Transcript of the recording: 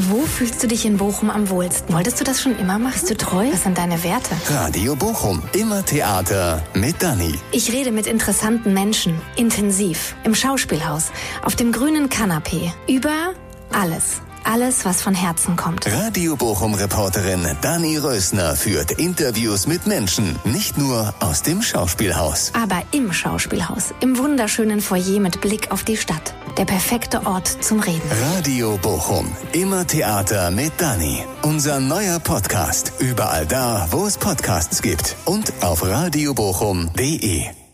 Wo fühlst du dich in Bochum am wohlsten? Wolltest du das schon immer machen? Bist du treu? Was sind deine Werte? Radio Bochum, immer Theater mit Dani. Ich rede mit interessanten Menschen, intensiv, im Schauspielhaus, auf dem grünen Kanapee, über alles. Alles, was von Herzen kommt. Radio Bochum Reporterin Dani Rösner führt Interviews mit Menschen, nicht nur aus dem Schauspielhaus. Aber im Schauspielhaus, im wunderschönen Foyer mit Blick auf die Stadt. Der perfekte Ort zum Reden. Radio Bochum, immer Theater mit Dani. Unser neuer Podcast, überall da, wo es Podcasts gibt und auf radiobochum.de.